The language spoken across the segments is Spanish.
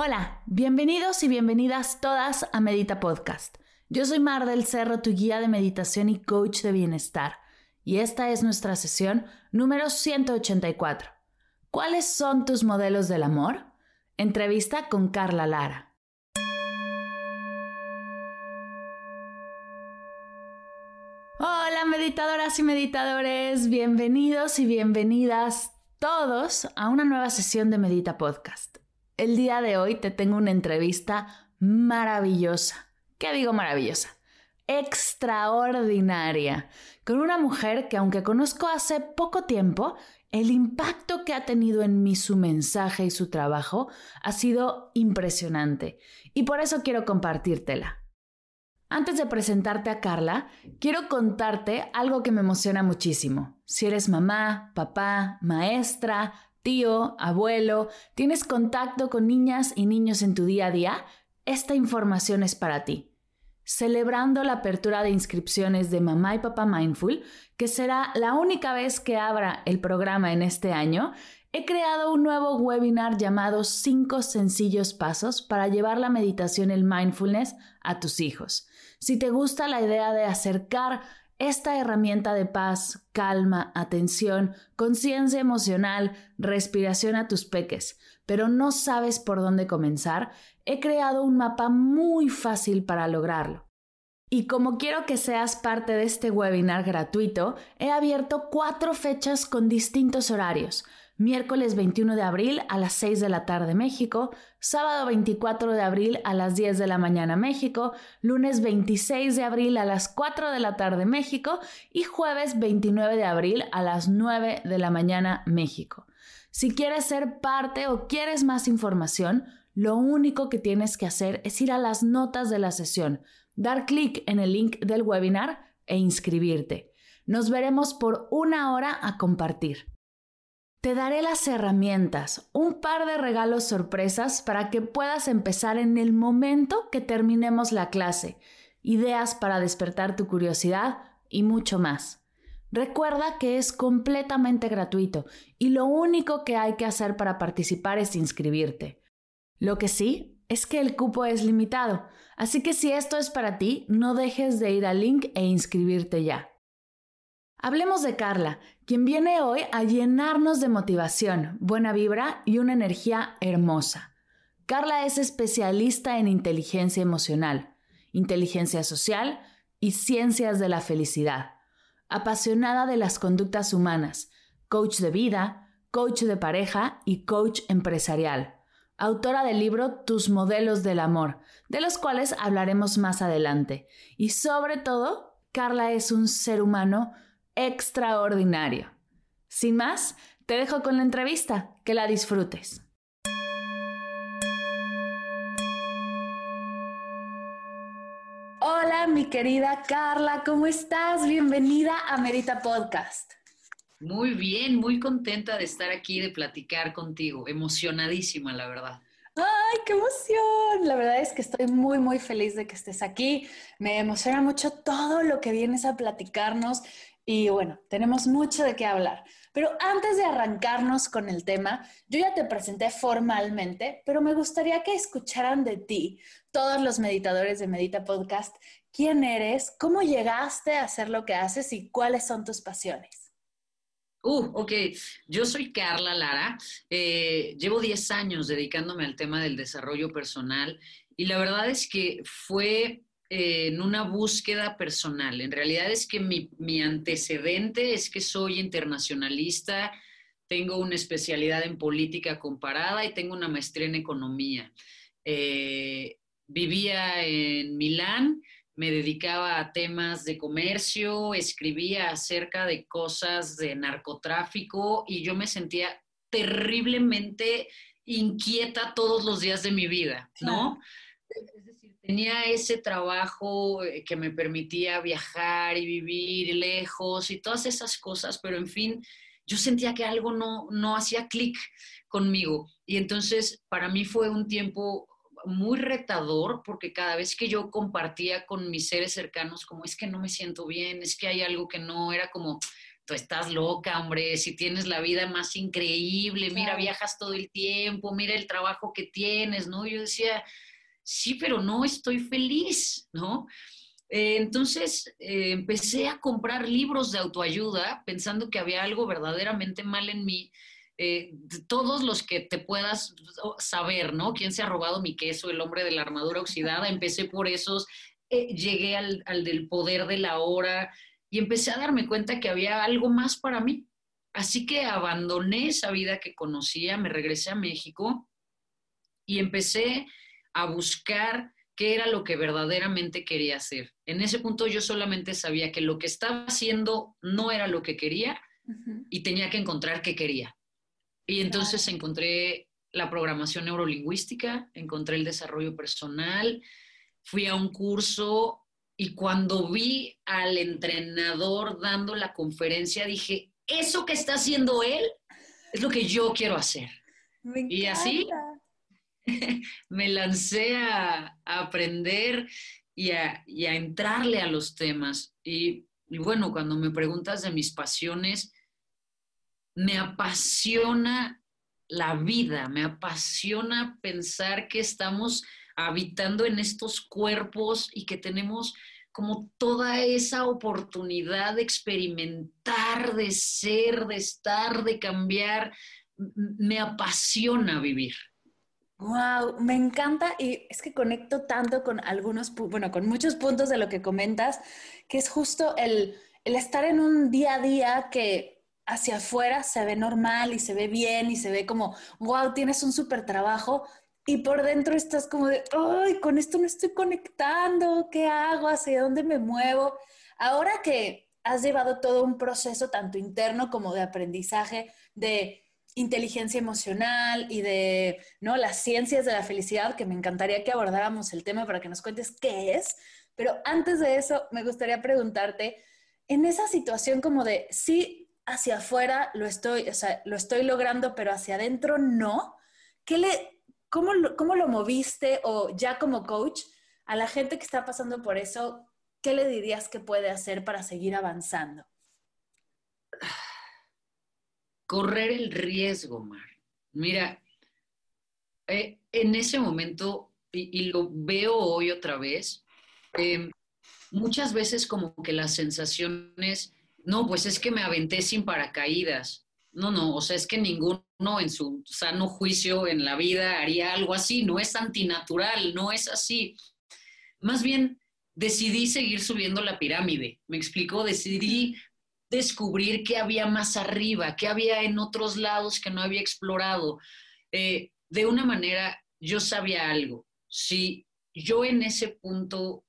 Hola, bienvenidos y bienvenidas todas a Medita Podcast. Yo soy Mar del Cerro, tu guía de meditación y coach de bienestar, y esta es nuestra sesión número 184. ¿Cuáles son tus modelos del amor? Entrevista con Carla Lara. Hola meditadoras y meditadores, bienvenidos y bienvenidas todos a una nueva sesión de Medita Podcast. El día de hoy te tengo una entrevista maravillosa. ¿Qué digo maravillosa? Extraordinaria. Con una mujer que aunque conozco hace poco tiempo, el impacto que ha tenido en mí su mensaje y su trabajo ha sido impresionante. Y por eso quiero compartírtela. Antes de presentarte a Carla, quiero contarte algo que me emociona muchísimo. Si eres mamá, papá, maestra, tío, abuelo, tienes contacto con niñas y niños en tu día a día, esta información es para ti. Celebrando la apertura de inscripciones de Mamá y Papá Mindful, que será la única vez que abra el programa en este año, he creado un nuevo webinar llamado 5 sencillos pasos para llevar la meditación el mindfulness a tus hijos. Si te gusta la idea de acercar esta herramienta de paz, calma, atención, conciencia emocional, respiración a tus peques, pero no sabes por dónde comenzar, he creado un mapa muy fácil para lograrlo. Y como quiero que seas parte de este webinar gratuito, he abierto cuatro fechas con distintos horarios miércoles 21 de abril a las 6 de la tarde México, sábado 24 de abril a las 10 de la mañana México, lunes 26 de abril a las 4 de la tarde México y jueves 29 de abril a las 9 de la mañana México. Si quieres ser parte o quieres más información, lo único que tienes que hacer es ir a las notas de la sesión, dar clic en el link del webinar e inscribirte. Nos veremos por una hora a compartir. Te daré las herramientas, un par de regalos sorpresas para que puedas empezar en el momento que terminemos la clase, ideas para despertar tu curiosidad y mucho más. Recuerda que es completamente gratuito y lo único que hay que hacer para participar es inscribirte. Lo que sí es que el cupo es limitado, así que si esto es para ti, no dejes de ir al link e inscribirte ya. Hablemos de Carla, quien viene hoy a llenarnos de motivación, buena vibra y una energía hermosa. Carla es especialista en inteligencia emocional, inteligencia social y ciencias de la felicidad. Apasionada de las conductas humanas, coach de vida, coach de pareja y coach empresarial. Autora del libro Tus modelos del amor, de los cuales hablaremos más adelante. Y sobre todo, Carla es un ser humano extraordinario. Sin más, te dejo con la entrevista, que la disfrutes. Hola, mi querida Carla, ¿cómo estás? Bienvenida a Medita Podcast. Muy bien, muy contenta de estar aquí, de platicar contigo, emocionadísima, la verdad. ¡Ay, qué emoción! La verdad es que estoy muy, muy feliz de que estés aquí. Me emociona mucho todo lo que vienes a platicarnos. Y bueno, tenemos mucho de qué hablar. Pero antes de arrancarnos con el tema, yo ya te presenté formalmente, pero me gustaría que escucharan de ti, todos los meditadores de Medita Podcast, quién eres, cómo llegaste a hacer lo que haces y cuáles son tus pasiones. Uh, ok. Yo soy Carla Lara. Eh, llevo 10 años dedicándome al tema del desarrollo personal y la verdad es que fue en una búsqueda personal. En realidad es que mi, antecedente es que soy internacionalista, tengo una especialidad en política comparada y tengo una maestría en economía. Eh, vivía en Milán, me dedicaba a temas de comercio, escribía acerca de cosas de narcotráfico y yo me sentía terriblemente inquieta todos los días de mi vida, ¿no? Tenía ese trabajo eh, que me permitía viajar y vivir lejos y todas esas cosas, pero en fin, yo sentía que algo no, no hacía clic conmigo. Y entonces para mí fue un tiempo muy retador porque cada vez que yo compartía con mis seres cercanos, como es que no me siento bien, es que hay algo que no era como, tú estás loca, hombre, si tienes la vida más increíble, mira, viajas todo el tiempo, mira el trabajo que tienes, ¿no? Yo decía, sí, pero no estoy feliz, ¿no? Eh, entonces eh, empecé a comprar libros de autoayuda pensando que había algo verdaderamente mal en mí eh, todos los que te puedas saber, ¿no? ¿Quién se ha robado mi queso? El hombre de la armadura oxidada. Empecé por esos, llegué al, al del poder de la hora y empecé a darme cuenta que había algo más para mí. Así que abandoné esa vida que conocía, me regresé a México y empecé a buscar qué era lo que verdaderamente quería hacer. En ese punto yo solamente sabía que lo que estaba haciendo no era lo que quería y tenía que encontrar qué quería. Y entonces encontré la programación neurolingüística, encontré el desarrollo personal, fui a un curso y cuando vi al entrenador dando la conferencia dije, eso que está haciendo él es lo que yo quiero hacer. y así me lancé a, aprender y a, entrarle a los temas. y bueno, cuando me preguntas de mis pasiones, me apasiona la vida, me apasiona pensar que estamos habitando en estos cuerpos y que tenemos como toda esa oportunidad de experimentar, de ser, de estar, de cambiar. Me apasiona vivir. Wow, me encanta y es que conecto tanto con algunos, bueno, con muchos puntos de lo que comentas, que es justo el, el estar en un día a día que hacia afuera se ve normal y se ve bien y se ve como, wow, tienes un súper trabajo. Y por dentro estás como de, ay, con esto no estoy conectando, ¿qué hago? ¿Hacia dónde me muevo? Ahora que has llevado todo un proceso tanto interno como de aprendizaje, de inteligencia emocional y de ¿no? las ciencias de la felicidad, que me encantaría que abordáramos el tema para que nos cuentes qué es. Pero antes de eso, me gustaría preguntarte, en esa situación como de, sí, hacia afuera lo estoy, o sea, lo estoy logrando, pero hacia adentro no. ¿Qué le, cómo, ¿Cómo lo moviste o ya como coach a la gente que está pasando por eso? ¿Qué le dirías que puede hacer para seguir avanzando? Correr el riesgo, Mar. Mira, eh, en ese momento, y, lo veo hoy otra vez, em, muchas veces como que las sensaciones no, pues es que me aventé sin paracaídas. No, no, o sea, es que ninguno en su sano juicio en la vida haría algo así, no es antinatural, no es así. Más bien, decidí seguir subiendo la pirámide, me explico, decidí descubrir qué había más arriba, qué había en otros lados que no había explorado. Eh, de una manera, yo sabía algo. Si yo en ese punto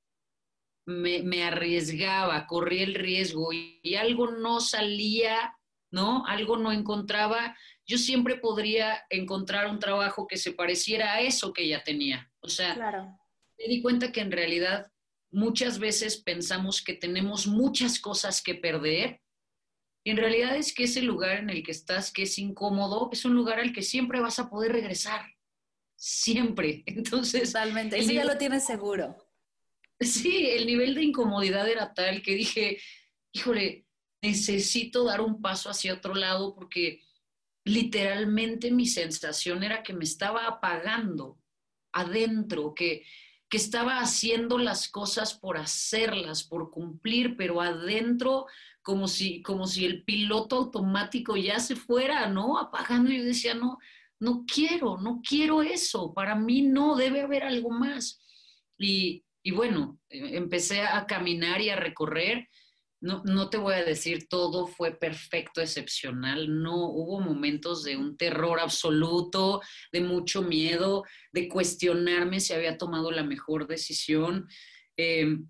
me, arriesgaba, corría el riesgo y, algo no salía, ¿no? Algo no encontraba, yo siempre podría encontrar un trabajo que se pareciera a eso que ya tenía. O sea, me di cuenta que en realidad muchas veces pensamos que tenemos muchas cosas que perder. Y en realidad es que ese lugar en el que estás, que es incómodo, es un lugar al que siempre vas a poder regresar. Siempre. Entonces. Totalmente. Eso ya lo tienes seguro. Sí, el nivel de incomodidad era tal que dije, híjole, necesito dar un paso hacia otro lado porque literalmente mi sensación era que me estaba apagando adentro, que, que estaba haciendo las cosas por hacerlas, por cumplir, pero adentro como si, como si el piloto automático ya se fuera, ¿no? Apagando. Yo decía, no, no quiero, no quiero eso. Para mí no, debe haber algo más. Y, y bueno, eh, empecé a caminar y a recorrer. No, no te voy a decir todo fue perfecto, excepcional. No hubo momentos de un terror absoluto, de mucho miedo, de cuestionarme si había tomado la mejor decisión. Em,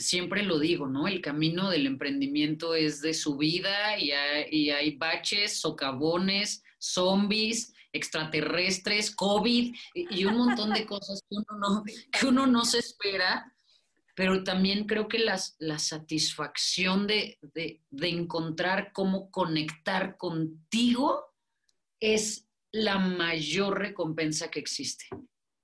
siempre lo digo, ¿no? El camino del emprendimiento es de subida y hay, y hay baches, socavones, zombies, extraterrestres, COVID y un montón de cosas que uno no, que uno no se espera, pero también creo que las, la satisfacción de, de, de encontrar cómo conectar contigo es la mayor recompensa que existe.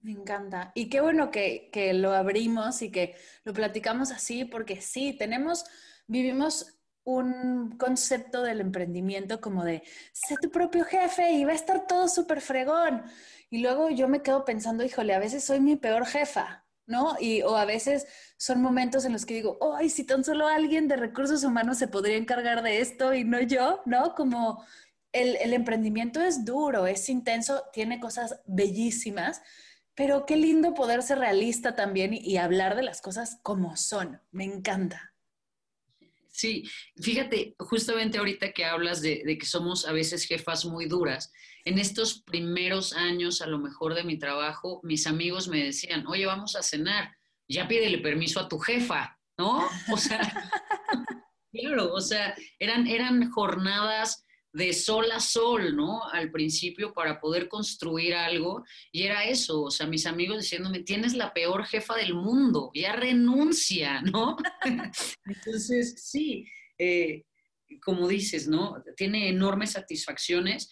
Me encanta. Y qué bueno que, que, lo abrimos y que lo platicamos así, porque sí, tenemos, vivimos un concepto del emprendimiento como de, sé tu propio jefe y va a estar todo súper fregón. Y luego yo me quedo pensando, híjole, a veces soy mi peor jefa, ¿no? Y, o a veces son momentos en los que digo, ay, si tan solo alguien de recursos humanos se podría encargar de esto y no yo, ¿no? Como el, el emprendimiento es duro, es intenso, tiene cosas bellísimas, pero qué lindo poder ser realista también y, hablar de las cosas como son. Me encanta. Sí, fíjate, justamente ahorita que hablas de, de, que somos a veces jefas muy duras, en estos primeros años a lo mejor de mi trabajo, mis amigos me decían, oye, vamos a cenar, ya pídele permiso a tu jefa, ¿no? O sea, claro, o sea, eran, eran jornadas de sol a sol, ¿no? Al principio para poder construir algo. Y era eso, o sea, mis amigos diciéndome, tienes la peor jefa del mundo, ya renuncia, ¿no? Entonces, sí, eh, como dices, ¿no? Tiene enormes satisfacciones.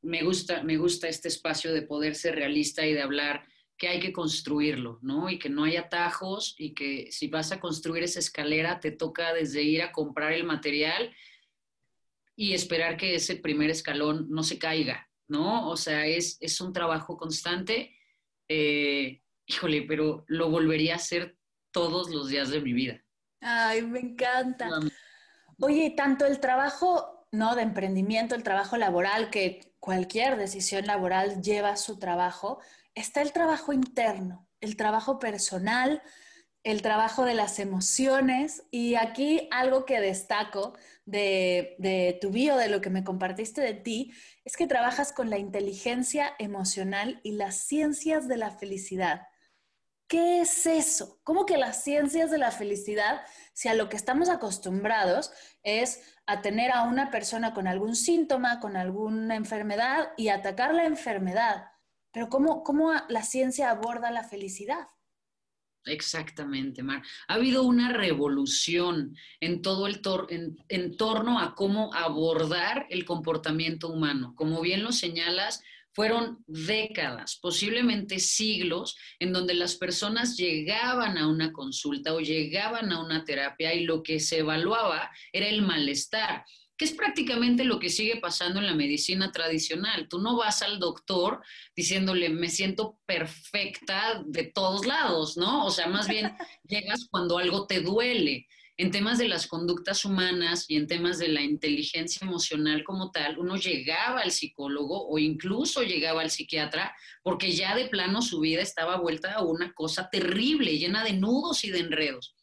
Me gusta, me gusta este espacio de poder ser realista y de hablar que hay que construirlo, ¿no? Y que no hay atajos y que si vas a construir esa escalera, te toca desde ir a comprar el material y esperar que ese primer escalón no se caiga, ¿no? O sea, es, es un trabajo constante. Eh, híjole, pero lo volvería a hacer todos los días de mi vida. Ay, me encanta. Oye, tanto el trabajo, ¿no? De emprendimiento, el trabajo laboral, que cualquier decisión laboral lleva su trabajo, está el trabajo interno, el trabajo personal, el trabajo de las emociones. Y aquí algo que destaco de, tu bio, de lo que me compartiste de ti, es que trabajas con la inteligencia emocional y las ciencias de la felicidad. ¿Qué es eso? ¿Cómo que las ciencias de la felicidad, si a lo que estamos acostumbrados es a tener a una persona con algún síntoma, con alguna enfermedad y atacar la enfermedad? Pero ¿cómo, cómo la ciencia aborda la felicidad? Exactamente, Mar. Ha habido una revolución en todo el tor en, en, torno a cómo abordar el comportamiento humano. Como bien lo señalas, fueron décadas, posiblemente siglos, en donde las personas llegaban a una consulta o llegaban a una terapia y lo que se evaluaba era el malestar que es prácticamente lo que sigue pasando en la medicina tradicional. Tú no vas al doctor diciéndole, me siento perfecta de todos lados, ¿no? O sea, más bien llegas cuando algo te duele. En temas de las conductas humanas y en temas de la inteligencia emocional como tal, uno llegaba al psicólogo o incluso llegaba al psiquiatra porque ya de plano su vida estaba vuelta a una cosa terrible, llena de nudos y de enredos.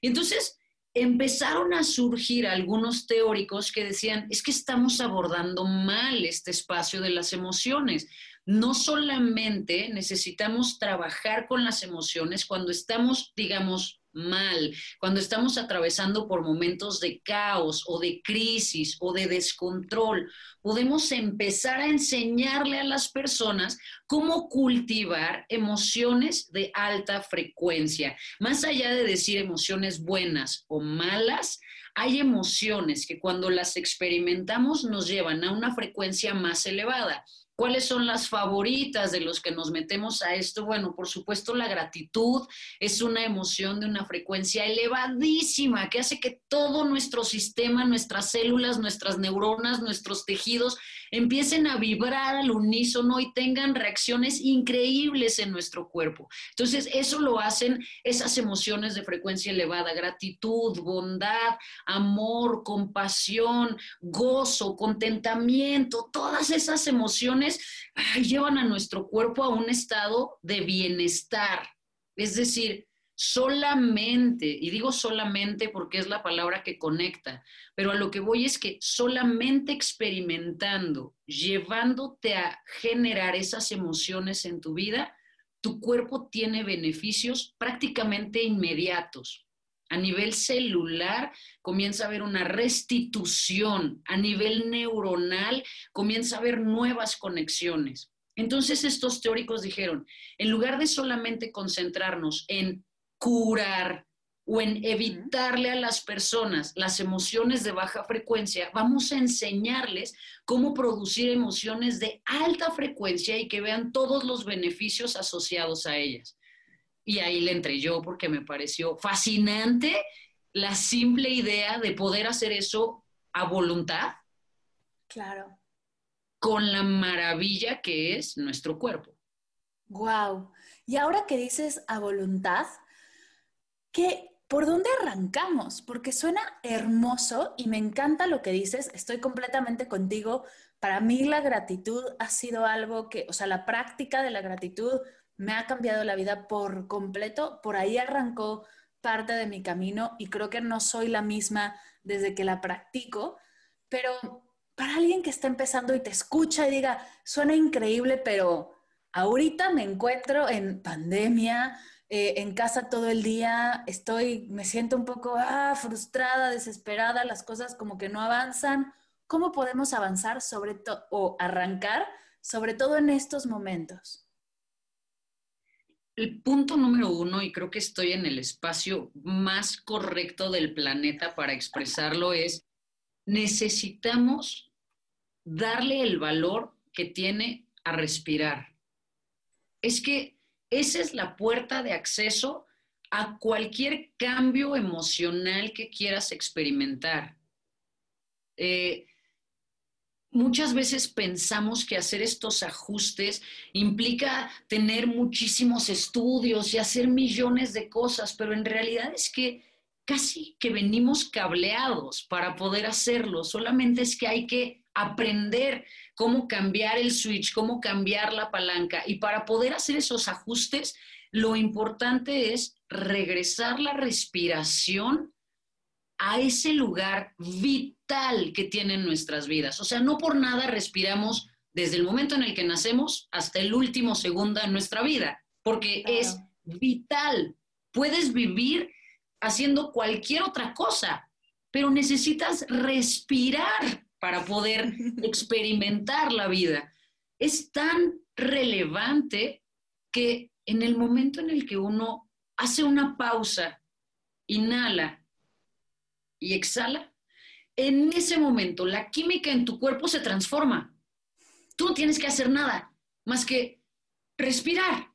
Y entonces, empezaron a surgir algunos teóricos que decían, es que estamos abordando mal este espacio de las emociones. No solamente necesitamos trabajar con las emociones cuando estamos, digamos, mal, cuando estamos atravesando por momentos de caos o de crisis o de descontrol, podemos empezar a enseñarle a las personas cómo cultivar emociones de alta frecuencia. Más allá de decir emociones buenas o malas, hay emociones que cuando las experimentamos nos llevan a una frecuencia más elevada. ¿Cuáles son las favoritas de los que nos metemos a esto? Bueno, por supuesto, la gratitud es una emoción de una frecuencia elevadísima que hace que todo nuestro sistema, nuestras células, nuestras neuronas, nuestros tejidos empiecen a vibrar al unísono y tengan reacciones increíbles en nuestro cuerpo. Entonces, eso lo hacen esas emociones de frecuencia elevada, gratitud, bondad, amor, compasión, gozo, contentamiento, todas esas emociones llevan a nuestro cuerpo a un estado de bienestar. Es decir, solamente, y digo solamente porque es la palabra que conecta, pero a lo que voy es que solamente experimentando, llevándote a generar esas emociones en tu vida, tu cuerpo tiene beneficios prácticamente inmediatos a nivel celular comienza a haber una restitución, a nivel neuronal comienza a haber nuevas conexiones. Entonces estos teóricos dijeron, en lugar de solamente concentrarnos en curar o en evitarle a las personas las emociones de baja frecuencia, vamos a enseñarles cómo producir emociones de alta frecuencia y que vean todos los beneficios asociados a ellas. Y ahí le entré yo porque me pareció fascinante la simple idea de poder hacer eso a voluntad. Claro. Con la maravilla que es nuestro cuerpo. Wow. Y ahora que dices a voluntad, ¿qué, ¿por dónde arrancamos? Porque suena hermoso y me encanta lo que dices. Estoy completamente contigo. Para mí la gratitud ha sido algo que, o sea, la práctica de la gratitud me ha cambiado la vida por completo. Por ahí arrancó parte de mi camino y creo que no soy la misma desde que la practico, pero para alguien que está empezando y te escucha y diga, suena increíble, pero ahorita me encuentro en pandemia, eh, en casa todo el día, estoy, me siento un poco ah, frustrada, desesperada, las cosas como que no avanzan. ¿Cómo podemos avanzar sobre todo o arrancar, sobre todo en estos momentos? El punto número uno, y creo que estoy en el espacio más correcto del planeta para expresarlo, es necesitamos darle el valor que tiene a respirar. Es que esa es la puerta de acceso a cualquier cambio emocional que quieras experimentar. Eh, muchas veces pensamos que hacer estos ajustes implica tener muchísimos estudios y hacer millones de cosas, pero en realidad es que casi que venimos cableados para poder hacerlo, solamente es que hay que aprender cómo cambiar el switch, cómo cambiar la palanca. Y para poder hacer esos ajustes, lo importante es regresar la respiración a ese lugar vital que tienen nuestras vidas. O sea, no por nada respiramos desde el momento en el que nacemos hasta el último segundo de nuestra vida, porque es vital. Puedes vivir haciendo cualquier otra cosa, pero necesitas respirar para poder experimentar la vida. Es tan relevante que en el momento en el que uno hace una pausa, inhala y exhala, en ese momento la química en tu cuerpo se transforma. Tú no tienes que hacer nada más que respirar,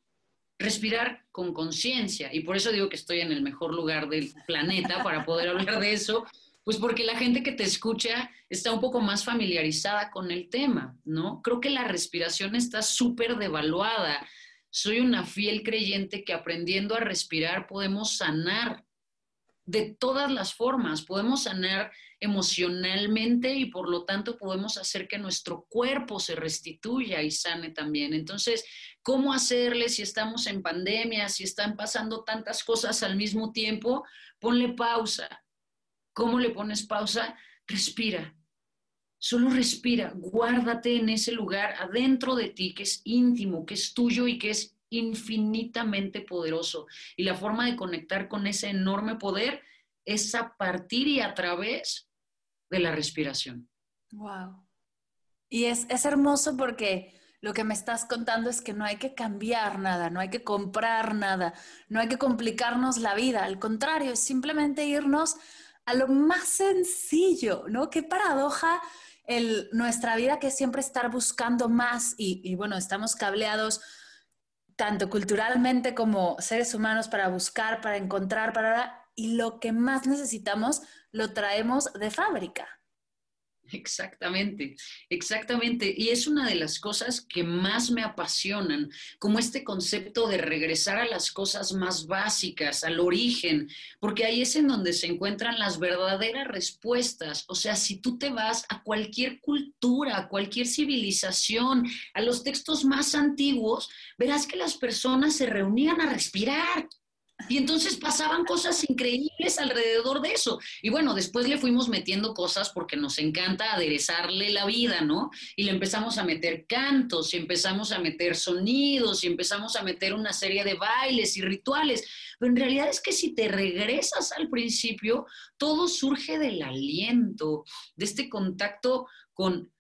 respirar con conciencia. Y por eso digo que estoy en el mejor lugar del planeta para poder hablar de eso, pues porque la gente que te escucha está un poco más familiarizada con el tema, ¿no? Creo que la respiración está súper devaluada. Soy una fiel creyente que aprendiendo a respirar podemos sanar de todas las formas. Podemos sanar emocionalmente y por lo tanto podemos hacer que nuestro cuerpo se restituya y sane también. Entonces, ¿cómo hacerle si estamos en pandemia, si están pasando tantas cosas al mismo tiempo? Ponle pausa. ¿Cómo le pones pausa? Respira. Solo respira, guárdate en ese lugar adentro de ti que es íntimo, que es tuyo y que es infinitamente poderoso. Y la forma de conectar con ese enorme poder es a partir y a través de la respiración. Wow. Y es, es hermoso porque lo que me estás contando es que no hay que cambiar nada, no hay que comprar nada, no hay que complicarnos la vida. Al contrario, es simplemente irnos a lo más sencillo, ¿no? Qué paradoja el, nuestra vida que siempre estar buscando más y, y bueno, estamos cableados tanto culturalmente como seres humanos para buscar, para encontrar, para... Y lo que más necesitamos lo traemos de fábrica. Exactamente, exactamente. Y es una de las cosas que más me apasionan, como este concepto de regresar a las cosas más básicas, al origen, porque ahí es en donde se encuentran las verdaderas respuestas. O sea, si tú te vas a cualquier cultura, a cualquier civilización, a los textos más antiguos, verás que las personas se reunían a respirar. Y entonces pasaban cosas increíbles alrededor de eso. Y bueno, después le fuimos metiendo cosas porque nos encanta aderezarle la vida, ¿no? Y le empezamos a meter cantos, y empezamos a meter sonidos, y empezamos a meter una serie de bailes y rituales. Pero en realidad es que si te regresas al principio, todo surge del aliento, de este contacto con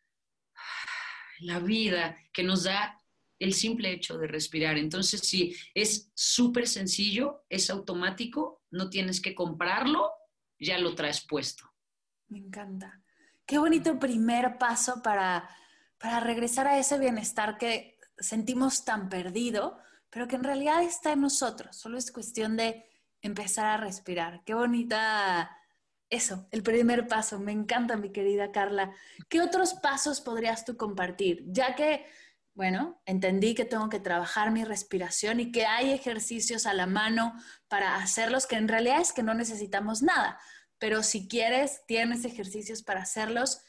la vida que nos da el simple hecho de respirar. Entonces, si es súper sencillo, es automático, no tienes que comprarlo, ya lo traes puesto. Me encanta. Qué bonito primer paso para, para regresar a ese bienestar que sentimos tan perdido, pero que en realidad está en nosotros. Solo es cuestión de empezar a respirar. Qué bonita eso, el primer paso. Me encanta, mi querida Carla. ¿Qué otros pasos podrías tú compartir? Ya que bueno, entendí que tengo que trabajar mi respiración y que hay ejercicios a la mano para hacerlos, que en realidad es que no necesitamos nada, pero si quieres, tienes ejercicios para hacerlos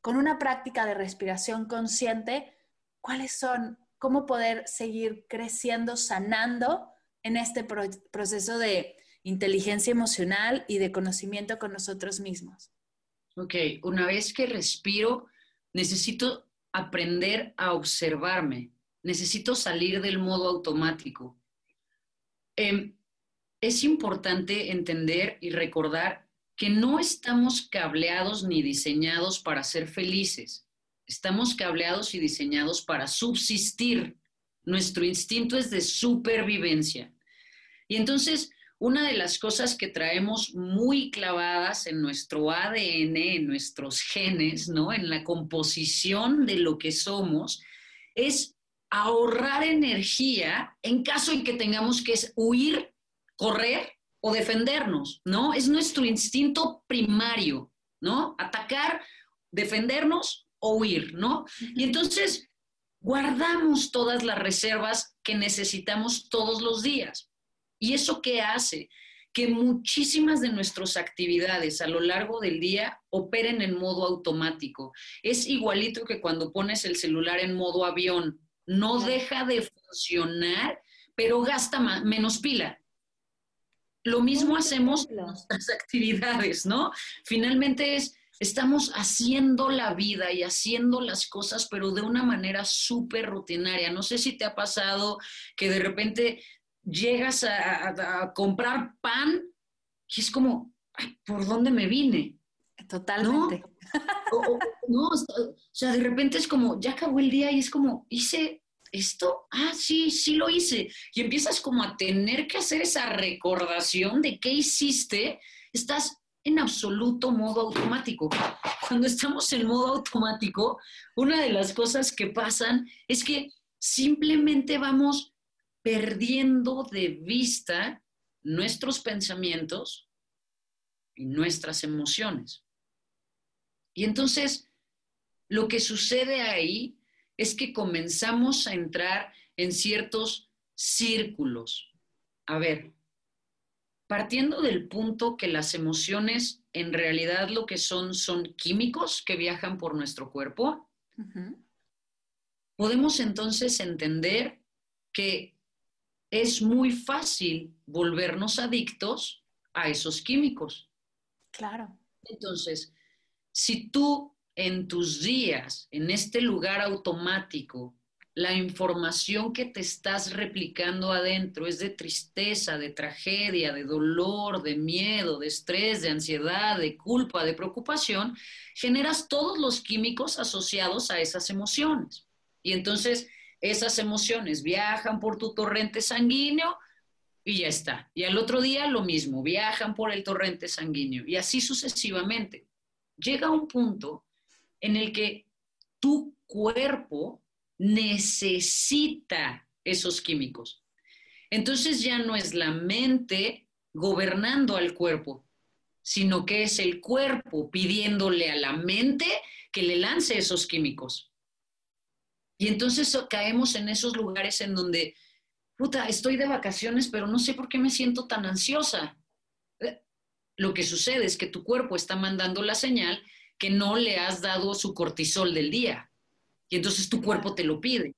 con una práctica de respiración consciente, ¿cuáles son? ¿Cómo poder seguir creciendo, sanando en este proceso de inteligencia emocional y de conocimiento con nosotros mismos? Ok, una vez que respiro, necesito aprender a observarme. Necesito salir del modo automático. Em, es importante entender y recordar que no estamos cableados ni diseñados para ser felices. Estamos cableados y diseñados para subsistir. Nuestro instinto es de supervivencia. Y entonces, una de las cosas que traemos muy clavadas en nuestro ADN, en nuestros genes, ¿no? En la composición de lo que somos, es ahorrar energía en caso en que tengamos que huir, correr o defendernos, ¿no? Es nuestro instinto primario, ¿no? Atacar, defendernos o huir, ¿no? Y entonces guardamos todas las reservas que necesitamos todos los días. ¿Y eso qué hace? Que muchísimas de nuestras actividades a lo largo del día operen en modo automático. Es igualito que cuando pones el celular en modo avión. No deja de funcionar, pero gasta menos pila. Lo mismo hacemos en nuestras actividades, ¿no? Finalmente es, estamos haciendo la vida y haciendo las cosas, pero de una manera súper rutinaria. No sé si te ha pasado que de repente llegas a, comprar pan y es como, ¿por dónde me vine? Totalmente. ¿No? O, sea, de repente es como, ya acabó el día y es como, hice esto, ah, sí, sí lo hice. Y empiezas como a tener que hacer esa recordación de qué hiciste, estás en absoluto modo automático. Cuando estamos en modo automático, una de las cosas que pasan es que simplemente vamos perdiendo de vista nuestros pensamientos y nuestras emociones. Y entonces, lo que sucede ahí es que comenzamos a entrar en ciertos círculos. A ver, partiendo del punto que las emociones en realidad lo que son son químicos que viajan por nuestro cuerpo, podemos entonces entender que es muy fácil volvernos adictos a esos químicos. Claro. Entonces, si tú en tus días, en este lugar automático, la información que te estás replicando adentro es de tristeza, de tragedia, de dolor, de miedo, de estrés, de ansiedad, de culpa, de preocupación, generas todos los químicos asociados a esas emociones. Y entonces esas emociones viajan por tu torrente sanguíneo y ya está. Y al otro día lo mismo, viajan por el torrente sanguíneo y así sucesivamente. Llega un punto en el que tu cuerpo necesita esos químicos. Entonces ya no es la mente gobernando al cuerpo, sino que es el cuerpo pidiéndole a la mente que le lance esos químicos. Y entonces caemos en esos lugares en donde, puta, estoy de vacaciones, pero no sé por qué me siento tan ansiosa. Eh, lo que sucede es que tu cuerpo está mandando la señal que no le has dado su cortisol del día. Y entonces tu cuerpo te lo pide.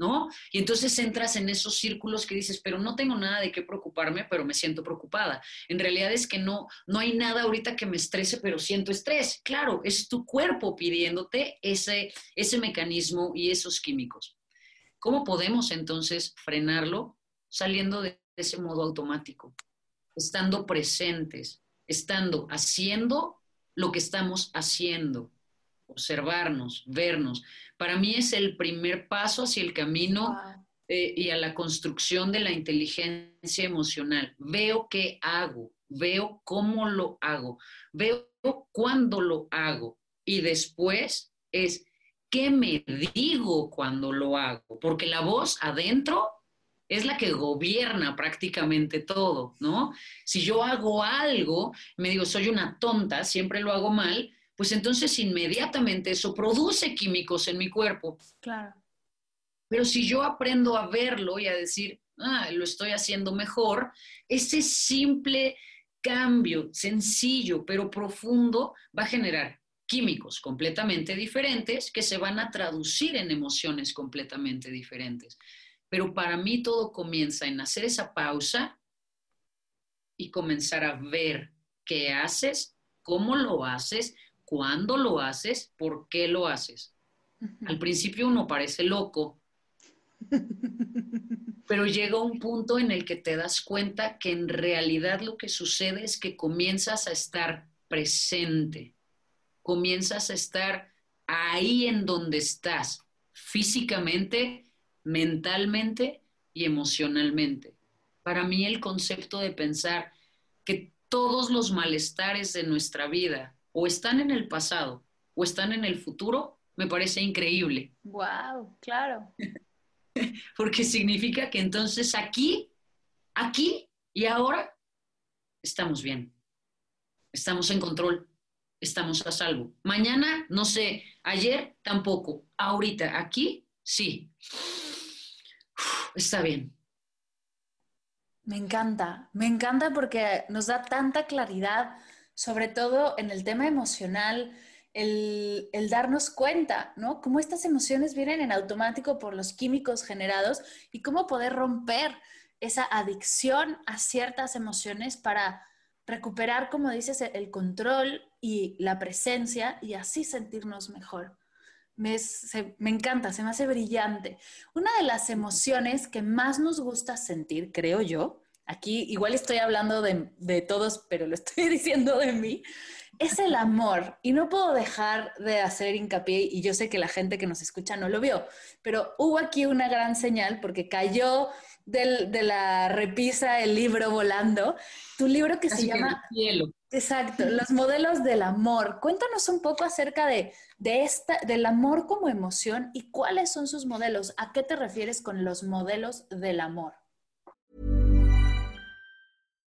¿No? Y entonces entras en esos círculos que dices, pero no tengo nada de qué preocuparme, pero me siento preocupada. En realidad es que no, no hay nada ahorita que me estrese, pero siento estrés. Claro, es tu cuerpo pidiéndote ese, ese mecanismo y esos químicos. ¿Cómo podemos entonces frenarlo? Saliendo de ese modo automático, estando presentes, estando haciendo lo que estamos haciendo, observarnos, vernos. Para mí es el primer paso hacia el camino eh, y a la construcción de la inteligencia emocional. Veo qué hago, veo cómo lo hago, veo cuándo lo hago y después es qué me digo cuando lo hago, porque la voz adentro es la que gobierna prácticamente todo, ¿no? Si yo hago algo, me digo, soy una tonta, siempre lo hago mal, pues entonces inmediatamente eso produce químicos en mi cuerpo. Claro. Pero si yo aprendo a verlo y a decir, ah, lo estoy haciendo mejor, ese simple cambio, sencillo pero profundo, va a generar químicos completamente diferentes que se van a traducir en emociones completamente diferentes. Pero para mí todo comienza en hacer esa pausa y comenzar a ver qué haces, cómo lo haces, cuándo lo haces, por qué lo haces. Al principio uno parece loco, pero llega un punto en el que te das cuenta que en realidad lo que sucede es que comienzas a estar presente, comienzas a estar ahí en donde estás, físicamente mentalmente y emocionalmente. Para mí el concepto de pensar que todos los malestares de nuestra vida o están en el pasado o están en el futuro, me parece increíble. Wow, claro. Porque significa que entonces aquí, aquí y ahora estamos bien. Estamos en control. Estamos a salvo. Mañana, no sé, ayer tampoco. Ahorita, aquí, sí está bien. Me encanta, me encanta porque nos da tanta claridad, sobre todo en el tema emocional, el, darnos cuenta, ¿no? Cómo estas emociones vienen en automático por los químicos generados y cómo poder romper esa adicción a ciertas emociones para recuperar, como dices, el control y la presencia y así sentirnos mejor me, me, encanta, se me hace brillante. Una de las emociones que más nos gusta sentir, creo yo, aquí igual estoy hablando de, de todos, pero lo estoy diciendo de mí, es el amor. Y no puedo dejar de hacer hincapié, y yo sé que la gente que nos escucha no lo vio, pero hubo aquí una gran señal porque cayó del, de la repisa el libro volando, tu libro que se llama... Cielo. Exacto, los modelos del amor. Cuéntanos un poco acerca de, de esta, del amor como emoción y cuáles son sus modelos. ¿A qué te refieres con los modelos del amor?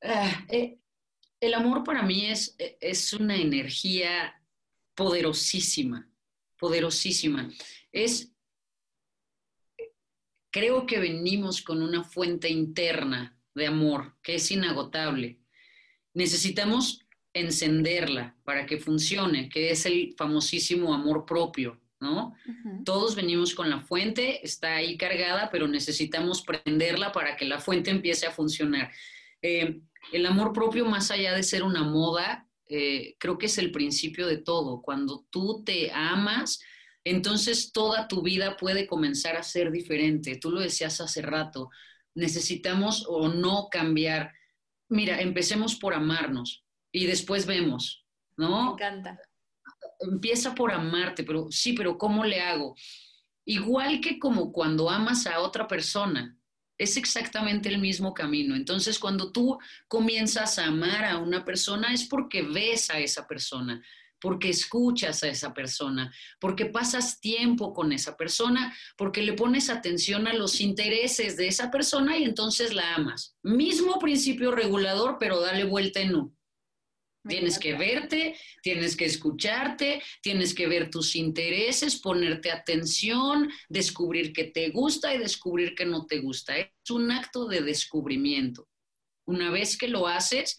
Eh, el amor para mí es, es una energía poderosísima, poderosísima. Es creo que venimos con una fuente interna de amor que es inagotable. Necesitamos encenderla para que funcione, que es el famosísimo amor propio, ¿no? Todos venimos con la fuente, está ahí cargada, pero necesitamos prenderla para que la fuente empiece a funcionar. Eh, el amor propio, más allá de ser una moda, eh, creo que es el principio de todo. Cuando tú te amas, entonces toda tu vida puede comenzar a ser diferente. Tú lo decías hace rato, necesitamos o no cambiar. Mira, empecemos por amarnos y después vemos, ¿no? Me encanta. Empieza por amarte, pero sí, pero ¿cómo le hago? Igual que como cuando amas a otra persona, es exactamente el mismo camino. Entonces, cuando tú comienzas a amar a una persona es porque ves a esa persona, porque escuchas a esa persona, porque pasas tiempo con esa persona, porque le pones atención a los intereses de esa persona y entonces la amas. Mismo principio regulador, pero dale vuelta en no. Tienes que verte, tienes que escucharte, tienes que ver tus intereses, ponerte atención, descubrir qué te gusta y descubrir qué no te gusta. Es un acto de descubrimiento. Una vez que lo haces,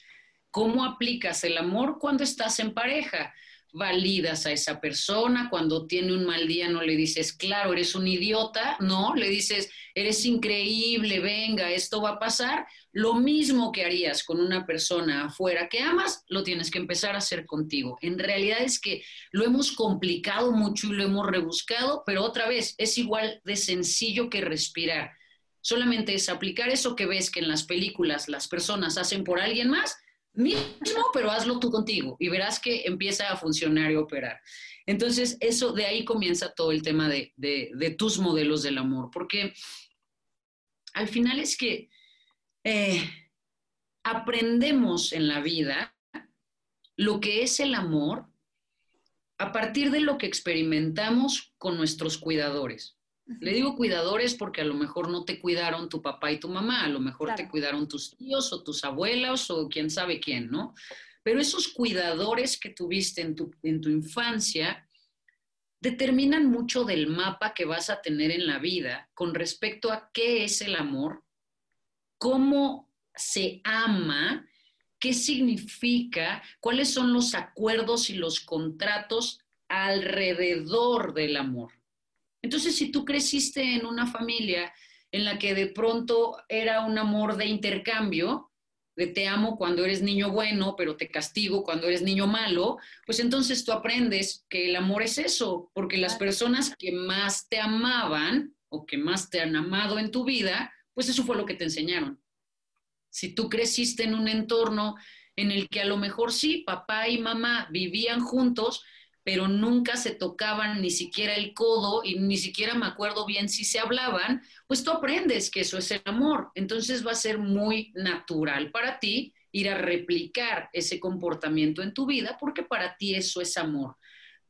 ¿cómo aplicas el amor cuando estás en pareja? validas a esa persona, cuando tiene un mal día no le dices, claro, eres un idiota, no, le dices, eres increíble, venga, esto va a pasar. Lo mismo que harías con una persona afuera que amas, lo tienes que empezar a hacer contigo. En realidad es que lo hemos complicado mucho y lo hemos rebuscado, pero otra vez es igual de sencillo que respirar. Solamente es aplicar eso que ves que en las películas las personas hacen por alguien más mismo, pero hazlo tú contigo y verás que empieza a funcionar y operar. Entonces, eso de ahí comienza todo el tema de, tus modelos del amor, porque al final es que eh, aprendemos en la vida lo que es el amor a partir de lo que experimentamos con nuestros cuidadores. Le digo cuidadores porque a lo mejor no te cuidaron tu papá y tu mamá, a lo mejor te cuidaron tus tíos o tus abuelos o quién sabe quién, ¿no? Pero esos cuidadores que tuviste en tu, en tu infancia determinan mucho del mapa que vas a tener en la vida con respecto a qué es el amor, cómo se ama, qué significa, cuáles son los acuerdos y los contratos alrededor del amor. Entonces, si tú creciste en una familia en la que de pronto era un amor de intercambio, de te amo cuando eres niño bueno, pero te castigo cuando eres niño malo, pues entonces tú aprendes que el amor es eso, porque las personas que más te amaban o que más te han amado en tu vida, pues eso fue lo que te enseñaron. Si tú creciste en un entorno en el que a lo mejor sí, papá y mamá vivían juntos, pero nunca se tocaban ni siquiera el codo y ni siquiera me acuerdo bien si se hablaban, pues tú aprendes que eso es el amor. Entonces va a ser muy natural para ti ir a replicar ese comportamiento en tu vida porque para ti eso es amor.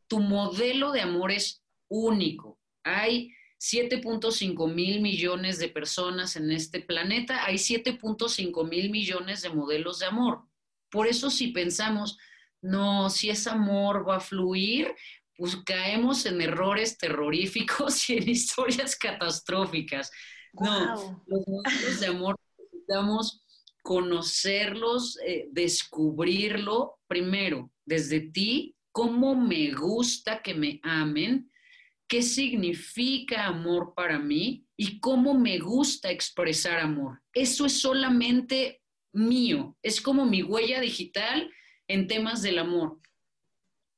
Tu modelo de amor es único. Hay 7.5 mil millones de personas en este planeta, hay 7.5 mil millones de modelos de amor. Por eso si pensamos, no, si es amor va a fluir, pues caemos en errores terroríficos y en historias catastróficas. No, los modelos de amor necesitamos conocerlos, eh, descubrirlo primero desde ti, cómo me gusta que me amen, qué significa amor para mí y cómo me gusta expresar amor. Eso es solamente mío, es como mi huella digital en temas del amor.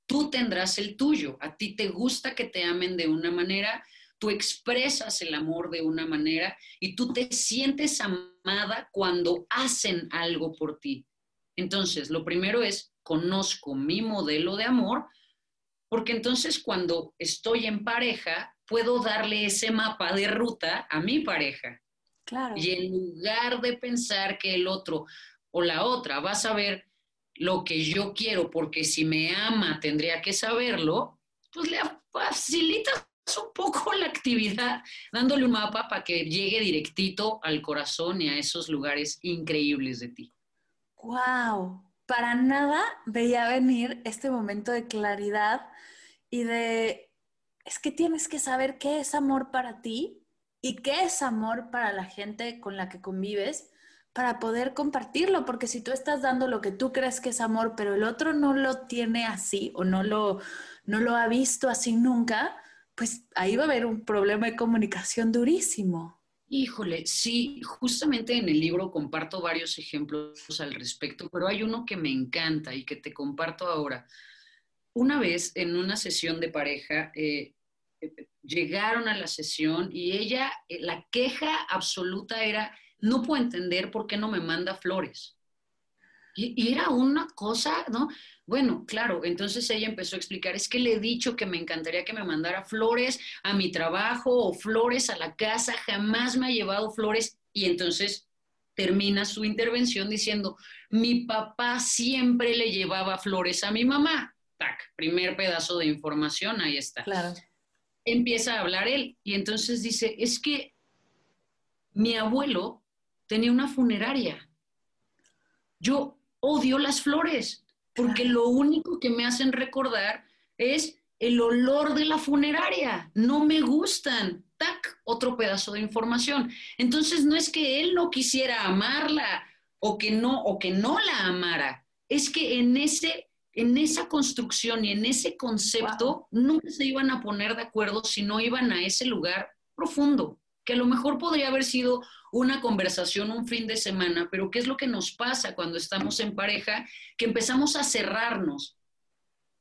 Tú tendrás el tuyo, a ti te gusta que te amen de una manera, tú expresas el amor de una manera y tú te sientes amada cuando hacen algo por ti. Entonces, lo primero es, conozco mi modelo de amor, porque entonces cuando estoy en pareja, puedo darle ese mapa de ruta a mi pareja. Claro. Y en lugar de pensar que el otro o la otra va a saber lo que yo quiero, porque si me ama tendría que saberlo, pues le facilitas un poco la actividad, dándole un mapa para que llegue directito al corazón y a esos lugares increíbles de ti. ¡Wow! Para nada veía venir este momento de claridad y de, es que tienes que saber qué es amor para ti y qué es amor para la gente con la que convives para poder compartirlo, porque si tú estás dando lo que tú crees que es amor, pero el otro no lo tiene así o no lo, no lo ha visto así nunca, pues ahí va a haber un problema de comunicación durísimo. Híjole, sí, justamente en el libro comparto varios ejemplos al respecto, pero hay uno que me encanta y que te comparto ahora. Una vez en una sesión de pareja, eh, eh, llegaron a la sesión y ella, eh, la queja absoluta era, no puedo entender por qué no me manda flores. Y, era una cosa, ¿no? Bueno, claro, entonces ella empezó a explicar, es que le he dicho que me encantaría que me mandara flores a mi trabajo o flores a la casa, jamás me ha llevado flores. Y entonces termina su intervención diciendo, mi papá siempre le llevaba flores a mi mamá. Tac, primer pedazo de información, ahí está. Claro. Empieza a hablar él y entonces dice, es que mi abuelo tenía una funeraria. Yo odio las flores porque lo único que me hacen recordar es el olor de la funeraria. No me gustan. Tac, otro pedazo de información. Entonces no es que él no quisiera amarla o que no o que no la amara, es que en ese en esa construcción y en ese concepto nunca se iban a poner de acuerdo si no iban a ese lugar profundo, que a lo mejor podría haber sido una conversación un fin de semana, pero ¿qué es lo que nos pasa cuando estamos en pareja? Que empezamos a cerrarnos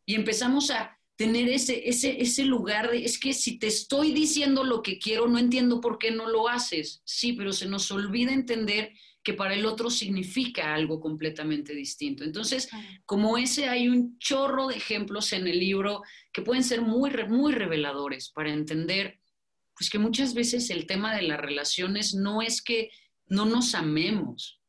y empezamos a tener ese, ese, ese lugar de, es que si te estoy diciendo lo que quiero, no entiendo por qué no lo haces. Sí, pero se nos olvida entender que para el otro significa algo completamente distinto. Entonces, como ese hay un chorro de ejemplos en el libro que pueden ser muy, muy reveladores para entender pues que muchas veces el tema de las relaciones no es que no nos amemos,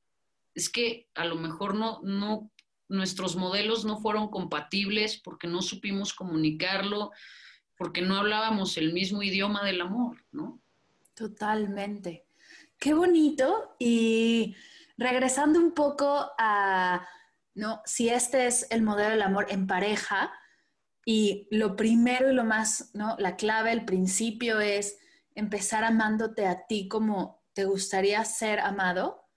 es que a lo mejor no, no, nuestros modelos no fueron compatibles porque no supimos comunicarlo, porque no hablábamos el mismo idioma del amor, ¿no? Totalmente. Qué bonito. Y regresando un poco a, ¿no? Si este es el modelo del amor en pareja, y lo primero y lo más, ¿no? La clave, el principio es empezar amándote a ti como te gustaría ser amado.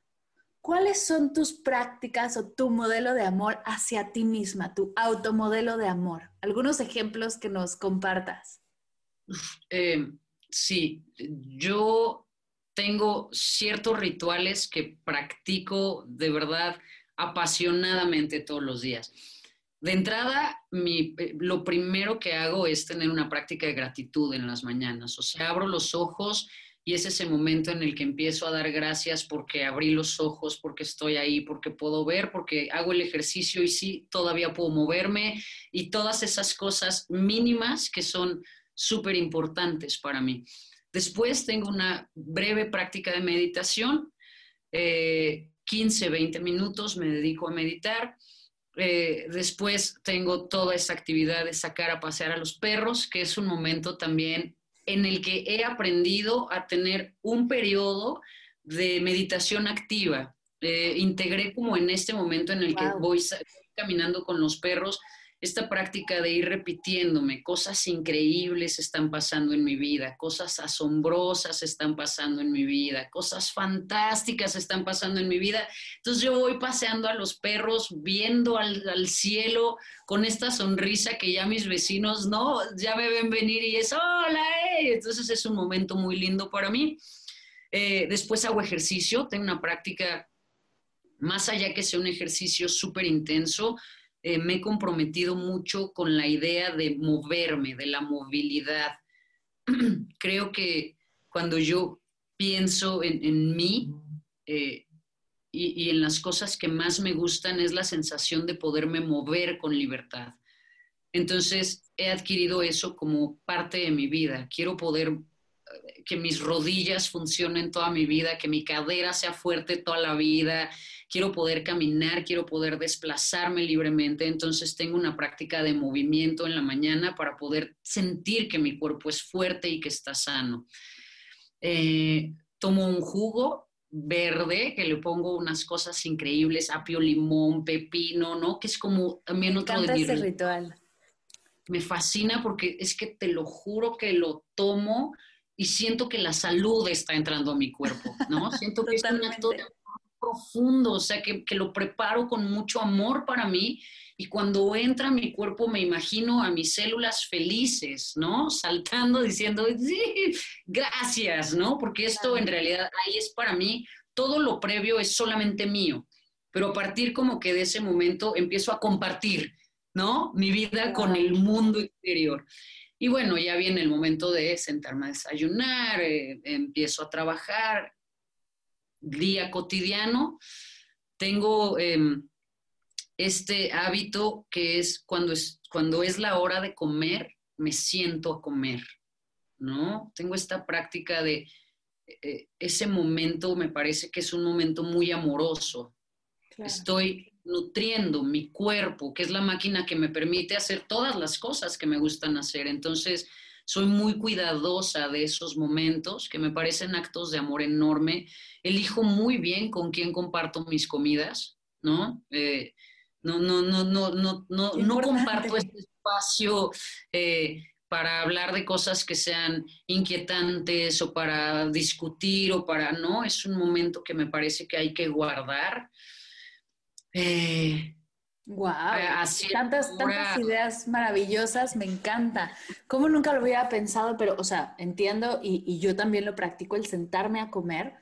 ¿Cuáles son tus prácticas o tu modelo de amor hacia ti misma, tu automodelo de amor? Algunos ejemplos que nos compartas. Eh, sí, yo tengo ciertos rituales que practico de verdad apasionadamente todos los días. De entrada, eh, lo primero que hago es tener una práctica de gratitud en las mañanas. O sea, abro los ojos y es ese momento en el que empiezo a dar gracias porque abrí los ojos, porque estoy ahí, porque puedo ver, porque hago el ejercicio y sí, todavía puedo moverme y todas esas cosas mínimas que son súper importantes para mí. Después tengo una breve práctica de meditación, 15, eh, 20 minutos me dedico a meditar eh, después tengo toda esa actividad de sacar a pasear a los perros, que es un momento también en el que he aprendido a tener un periodo de meditación activa. Eh, integré como en este momento en el que voy caminando con los perros, esta práctica de ir repitiéndome, cosas increíbles están pasando en mi vida, cosas asombrosas están pasando en mi vida, cosas fantásticas están pasando en mi vida. Entonces yo voy paseando a los perros, viendo al, cielo con esta sonrisa que ya mis vecinos, no, ya me ven venir y es, hola, eh". entonces es un momento muy lindo para mí. Eh, después hago ejercicio, tengo una práctica, más allá que sea un ejercicio súper intenso, eh, me he comprometido mucho con la idea de moverme, de la movilidad. Creo que cuando yo pienso en, mí eh, y, en las cosas que más me gustan es la sensación de poderme mover con libertad. Entonces he adquirido eso como parte de mi vida. Quiero poder que mis rodillas funcionen toda mi vida, que mi cadera sea fuerte toda la vida, quiero poder caminar, quiero poder desplazarme libremente, entonces tengo una práctica de movimiento en la mañana para poder sentir que mi cuerpo es fuerte y que está sano. Eh, tomo un jugo verde que le pongo unas cosas increíbles, apio, limón, pepino, ¿no? Que es como también otro de mi ritual. Me fascina porque es que te lo juro que lo tomo y siento que la salud está entrando a mi cuerpo, ¿no? Siento que es una, profundo, o sea, que, lo preparo con mucho amor para mí y cuando entra a mi cuerpo me imagino a mis células felices, ¿no? Saltando diciendo, sí, gracias, ¿no? Porque esto en realidad ahí es para mí, todo lo previo es solamente mío, pero a partir como que de ese momento empiezo a compartir, ¿no? Mi vida con el mundo exterior. Y bueno, ya viene el momento de sentarme a desayunar, eh, empiezo a trabajar, día cotidiano, tengo em, este hábito que es cuando, es cuando es la hora de comer, me siento a comer, ¿no? Tengo esta práctica de eh, ese momento, me parece que es un momento muy amoroso. Estoy nutriendo mi cuerpo, que es la máquina que me permite hacer todas las cosas que me gustan hacer. Entonces, soy muy cuidadosa de esos momentos que me parecen actos de amor enorme. Elijo muy bien con quién comparto mis comidas, ¿no? Eh, no, no, no, no, no, no, no comparto este espacio eh, para hablar de cosas que sean inquietantes o para discutir o para, no, es un momento que me parece que hay que guardar. Eh, Wow, tantas, tantas ideas maravillosas, me encanta. Como nunca lo hubiera pensado, pero, o sea, entiendo y, y, yo también lo practico, el sentarme a comer.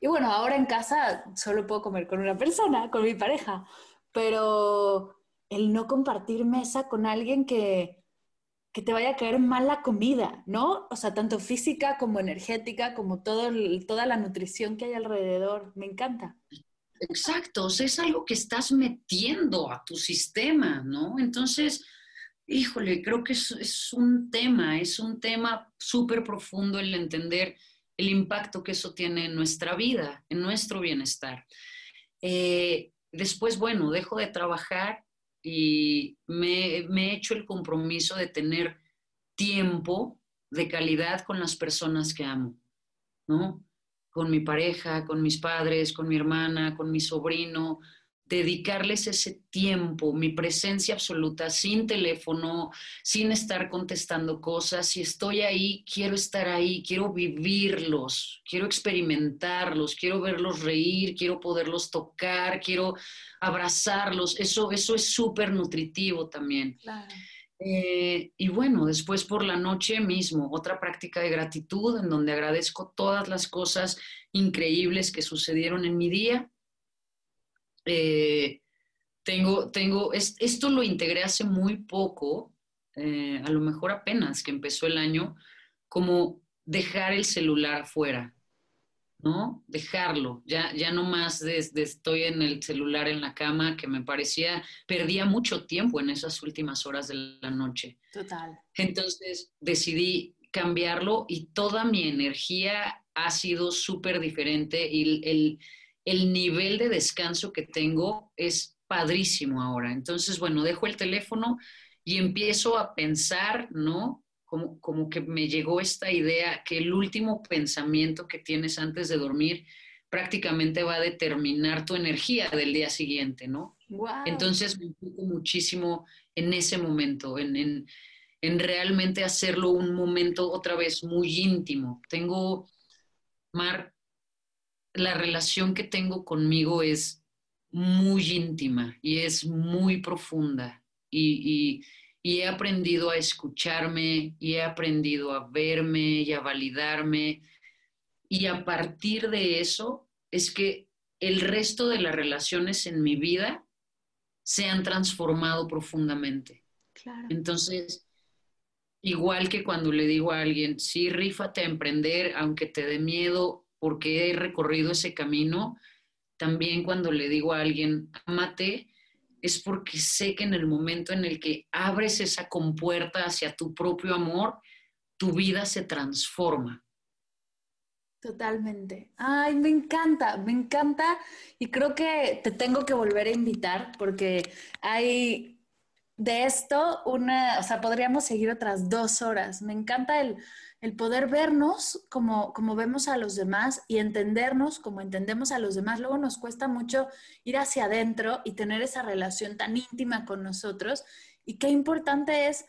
Y bueno, ahora en casa solo puedo comer con una persona, con mi pareja, pero el no compartir mesa con alguien que, que te vaya a caer mal la comida, ¿no? O sea, tanto física como energética, como todo toda la nutrición que hay alrededor, me encanta. Exacto, o sea, es algo que estás metiendo a tu sistema, ¿no? Entonces, híjole, creo que es, un tema, es un tema súper profundo el entender el impacto que eso tiene en nuestra vida, en nuestro bienestar. Eh, después, bueno, dejo de trabajar y me, me he hecho el compromiso de tener tiempo de calidad con las personas que amo, ¿no? Con mi pareja, con mis padres, con mi hermana, con mi sobrino, dedicarles ese tiempo, mi presencia absoluta, sin teléfono, sin estar contestando cosas. Si estoy ahí, quiero estar ahí, quiero vivirlos, quiero experimentarlos, quiero verlos reír, quiero poderlos tocar, quiero abrazarlos. Eso, eso es súper nutritivo también. Claro. Eh, y bueno, después por la noche mismo, otra práctica de gratitud en donde agradezco todas las cosas increíbles que sucedieron en mi día. Eh, tengo, tengo, esto lo integré hace muy poco, eh, a lo mejor apenas que empezó el año, como dejar el celular afuera. ¿No? Dejarlo, ya, ya no más desde estoy en el celular en la cama, que me parecía, perdía mucho tiempo en esas últimas horas de la noche. Total. Entonces decidí cambiarlo y toda mi energía ha sido súper diferente y el, el nivel de descanso que tengo es padrísimo ahora. Entonces, bueno, dejo el teléfono y empiezo a pensar, ¿no? Como, que me llegó esta idea que el último pensamiento que tienes antes de dormir prácticamente va a determinar tu energía del día siguiente, ¿no? Entonces me enfoco muchísimo en ese momento, en, en, realmente hacerlo un momento otra vez muy íntimo. Tengo, Mar, la relación que tengo conmigo es muy íntima y es muy profunda y, y y he aprendido a escucharme y he aprendido a verme y a validarme. Y a partir de eso es que el resto de las relaciones en mi vida se han transformado profundamente. Entonces, igual que cuando le digo a alguien, sí, rífate a emprender, aunque te dé miedo, porque he recorrido ese camino, también cuando le digo a alguien, amate, es porque sé que en el momento en el que abres esa compuerta hacia tu propio amor, tu vida se transforma. Totalmente. Ay, me encanta, me encanta y creo que te tengo que volver a invitar porque hay de esto una, o sea, podríamos seguir otras dos horas. Me encanta el, el poder vernos como, como vemos a los demás y entendernos como entendemos a los demás. Luego nos cuesta mucho ir hacia adentro y tener esa relación tan íntima con nosotros. Y qué importante es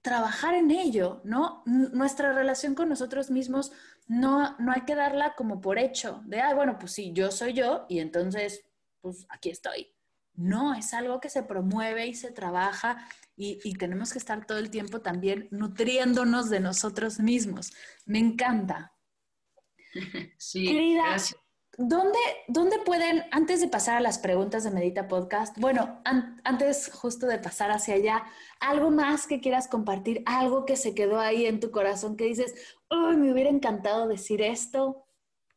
trabajar en ello, ¿no? nuestra relación con nosotros mismos no, no hay que darla como por hecho, de, ah, bueno, pues sí, yo soy yo y entonces, pues aquí estoy. No, es algo que se promueve y se trabaja y, tenemos que estar todo el tiempo también nutriéndonos de nosotros mismos. Me encanta. Sí, Querida, ¿dónde, ¿dónde, pueden, antes de pasar a las preguntas de Medita Podcast, bueno, antes justo de pasar hacia allá, algo más que quieras compartir, algo que se quedó ahí en tu corazón que dices, oh, me hubiera encantado decir esto?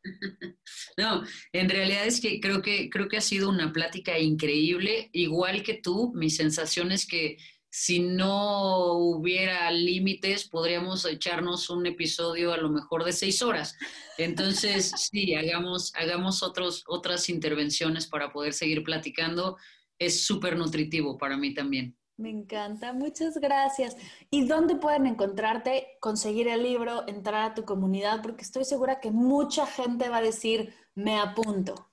No, en realidad es que creo que creo que ha sido una plática increíble, igual que tú, mi sensación es que si no hubiera límites, podríamos echarnos un episodio a lo mejor de seis horas. Entonces, sí, hagamos, hagamos otros, otras intervenciones para poder seguir platicando. Es súper nutritivo para mí también. Me encanta, muchas gracias. ¿Y dónde pueden encontrarte, conseguir el libro, entrar a tu comunidad? Porque estoy segura que mucha gente va a decir, me apunto.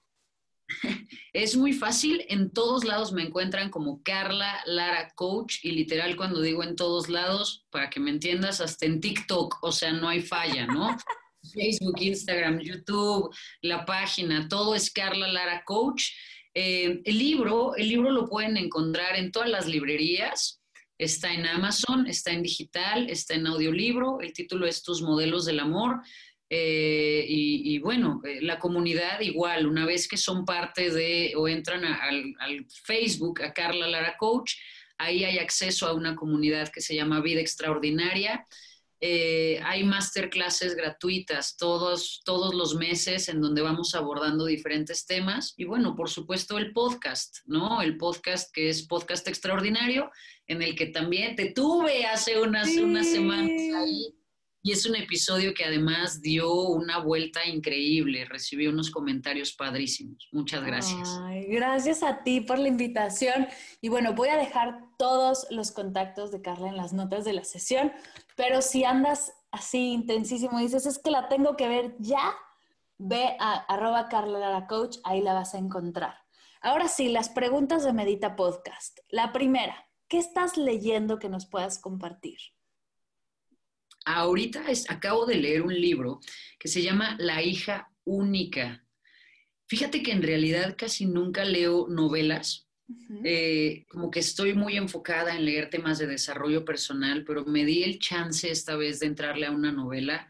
Es muy fácil, en todos lados me encuentran como Carla Lara Coach y literal cuando digo en todos lados, para que me entiendas, hasta en TikTok, o sea, no hay falla, ¿no? Facebook, Instagram, YouTube, la página, todo es Carla Lara Coach. Eh, el libro, el libro lo pueden encontrar en todas las librerías, está en Amazon, está en digital, está en audiolibro, el título es Tus modelos del amor. Eh, y, bueno, eh, la comunidad igual, una vez que son parte de o entran al, Facebook, a Carla Lara Coach, ahí hay acceso a una comunidad que se llama Vida Extraordinaria. Eh, hay masterclasses gratuitas todos, todos los meses en donde vamos abordando diferentes temas. Y bueno, por supuesto el podcast, ¿no? El podcast que es Podcast Extraordinario, en el que también te tuve hace unas, unas semanas ahí y es un episodio que además dio una vuelta increíble, recibió unos comentarios padrísimos. Muchas gracias. gracias a ti por la invitación. Y bueno, voy a dejar todos los contactos de Carla en las notas de la sesión, pero si andas así intensísimo y dices, es que la tengo que ver ya, ve a arroba Carla Lara Coach, ahí la vas a encontrar. Ahora sí, las preguntas de Medita Podcast. La primera, ¿qué estás leyendo que nos puedas compartir? Ahorita acabo de leer un libro que se llama La hija única. Fíjate que en realidad casi nunca leo novelas. Eh, como que estoy muy enfocada en leer temas de desarrollo personal, pero me di el chance esta vez de entrarle a una novela.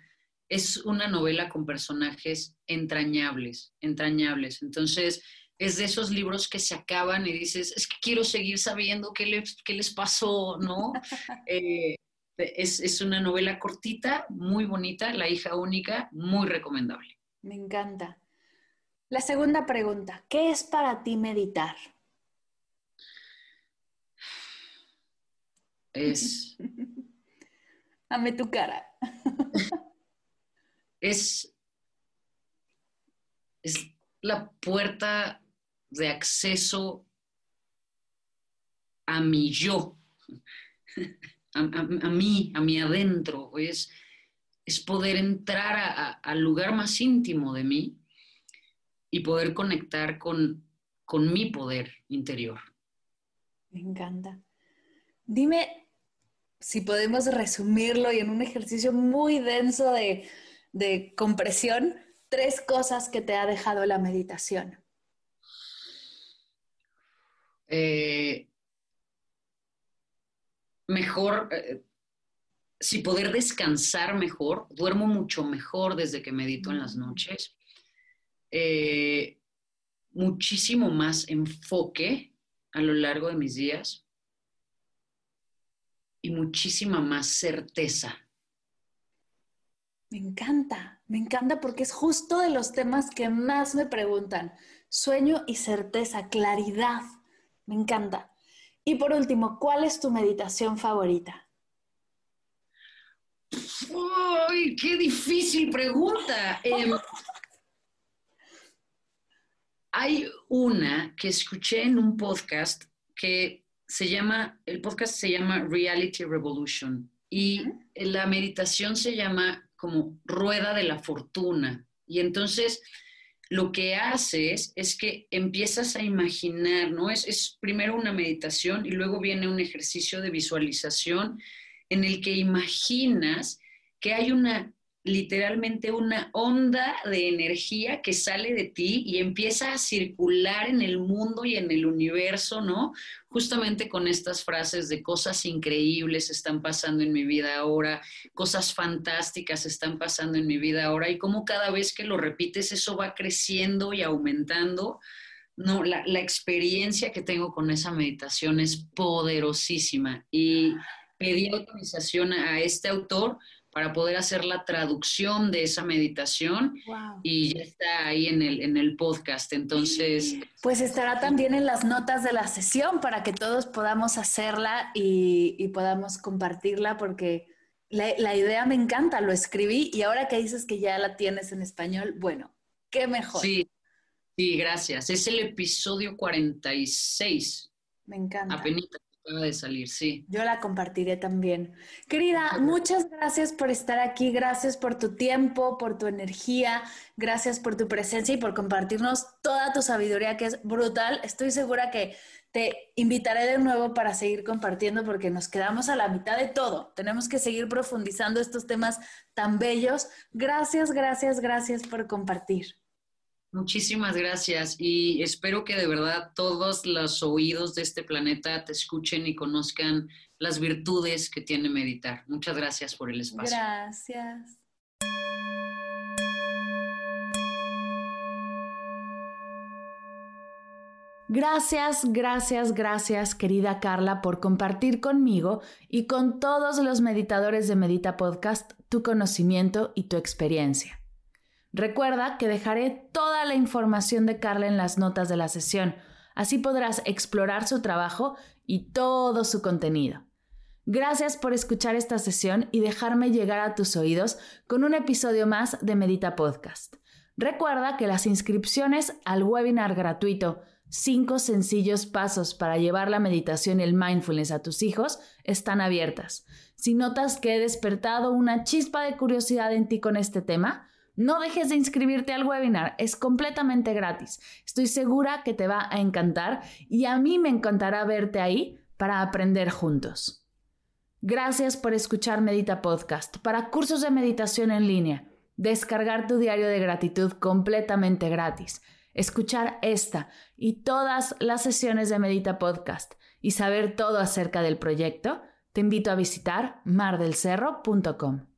Es una novela con personajes entrañables, entrañables. Entonces, es de esos libros que se acaban y dices, es que quiero seguir sabiendo qué, les pasó, ¿no? Eh, es, una novela cortita, muy bonita, La hija única, muy recomendable. Me encanta. La segunda pregunta, ¿qué es para ti meditar? Es... Dame tu cara. es, es la puerta de acceso a mi yo a, mí, a mi adentro, es, es poder entrar al lugar más íntimo de mí y poder conectar con, con mi poder interior. Me encanta. Dime si podemos resumirlo y en un ejercicio muy denso de, de compresión, tres cosas que te ha dejado la meditación. Eh, mejor, eh, si poder descansar mejor, duermo mucho mejor desde que medito en las noches, eh, muchísimo más enfoque a lo largo de mis días y muchísima más certeza. Me encanta, me encanta porque es justo de los temas que más me preguntan. Sueño y certeza, claridad. Me encanta. Y por último, ¿cuál es tu meditación favorita? ¡Uy, qué difícil pregunta! Em, hay una que escuché en un podcast que se llama, el podcast se llama Reality Revolution y la meditación se llama como rueda de la fortuna. Y entonces lo que haces es que empiezas a imaginar, ¿no? Es, es primero una meditación y luego viene un ejercicio de visualización en el que imaginas que hay una literalmente una onda de energía que sale de ti y empieza a circular en el mundo y en el universo, ¿no? Justamente con estas frases de cosas increíbles están pasando en mi vida ahora, cosas fantásticas están pasando en mi vida ahora y cómo cada vez que lo repites eso va creciendo y aumentando. No, la, la experiencia que tengo con esa meditación es poderosísima y pedí autorización a este autor para poder hacer la traducción de esa meditación y ya está ahí en el, en el podcast. Entonces... Pues estará también en las notas de la sesión para que todos podamos hacerla y, podamos compartirla porque la, la, idea me encanta, lo escribí y ahora que dices que ya la tienes en español, bueno, qué mejor. Sí, sí, gracias. Es el episodio 46. Me encanta. Apenas de salir, sí. Yo la compartiré también. Querida, muchas gracias por estar aquí, gracias por tu tiempo, por tu energía, gracias por tu presencia y por compartirnos toda tu sabiduría que es brutal. Estoy segura que te invitaré de nuevo para seguir compartiendo porque nos quedamos a la mitad de todo. Tenemos que seguir profundizando estos temas tan bellos. Gracias, gracias, gracias por compartir. Muchísimas gracias y espero que de verdad todos los oídos de este planeta te escuchen y conozcan las virtudes que tiene meditar. Muchas gracias por el espacio. Gracias. Gracias, gracias, gracias, querida Carla, por compartir conmigo y con todos los meditadores de Medita Podcast tu conocimiento y tu experiencia. Recuerda que dejaré toda la información de Carla en las notas de la sesión, así podrás explorar su trabajo y todo su contenido. Gracias por escuchar esta sesión y dejarme llegar a tus oídos con un episodio más de Medita Podcast. Recuerda que las inscripciones al webinar gratuito 5 sencillos pasos para llevar la meditación y el mindfulness a tus hijos están abiertas. Si notas que he despertado una chispa de curiosidad en ti con este tema, no dejes de inscribirte al webinar, es completamente gratis. Estoy segura que te va a encantar y a mí me encantará verte ahí para aprender juntos. Gracias por escuchar Medita Podcast. Para cursos de meditación en línea, descargar tu diario de gratitud completamente gratis, escuchar esta y todas las sesiones de Medita Podcast y saber todo acerca del proyecto, te invito a visitar mardelcerro.com.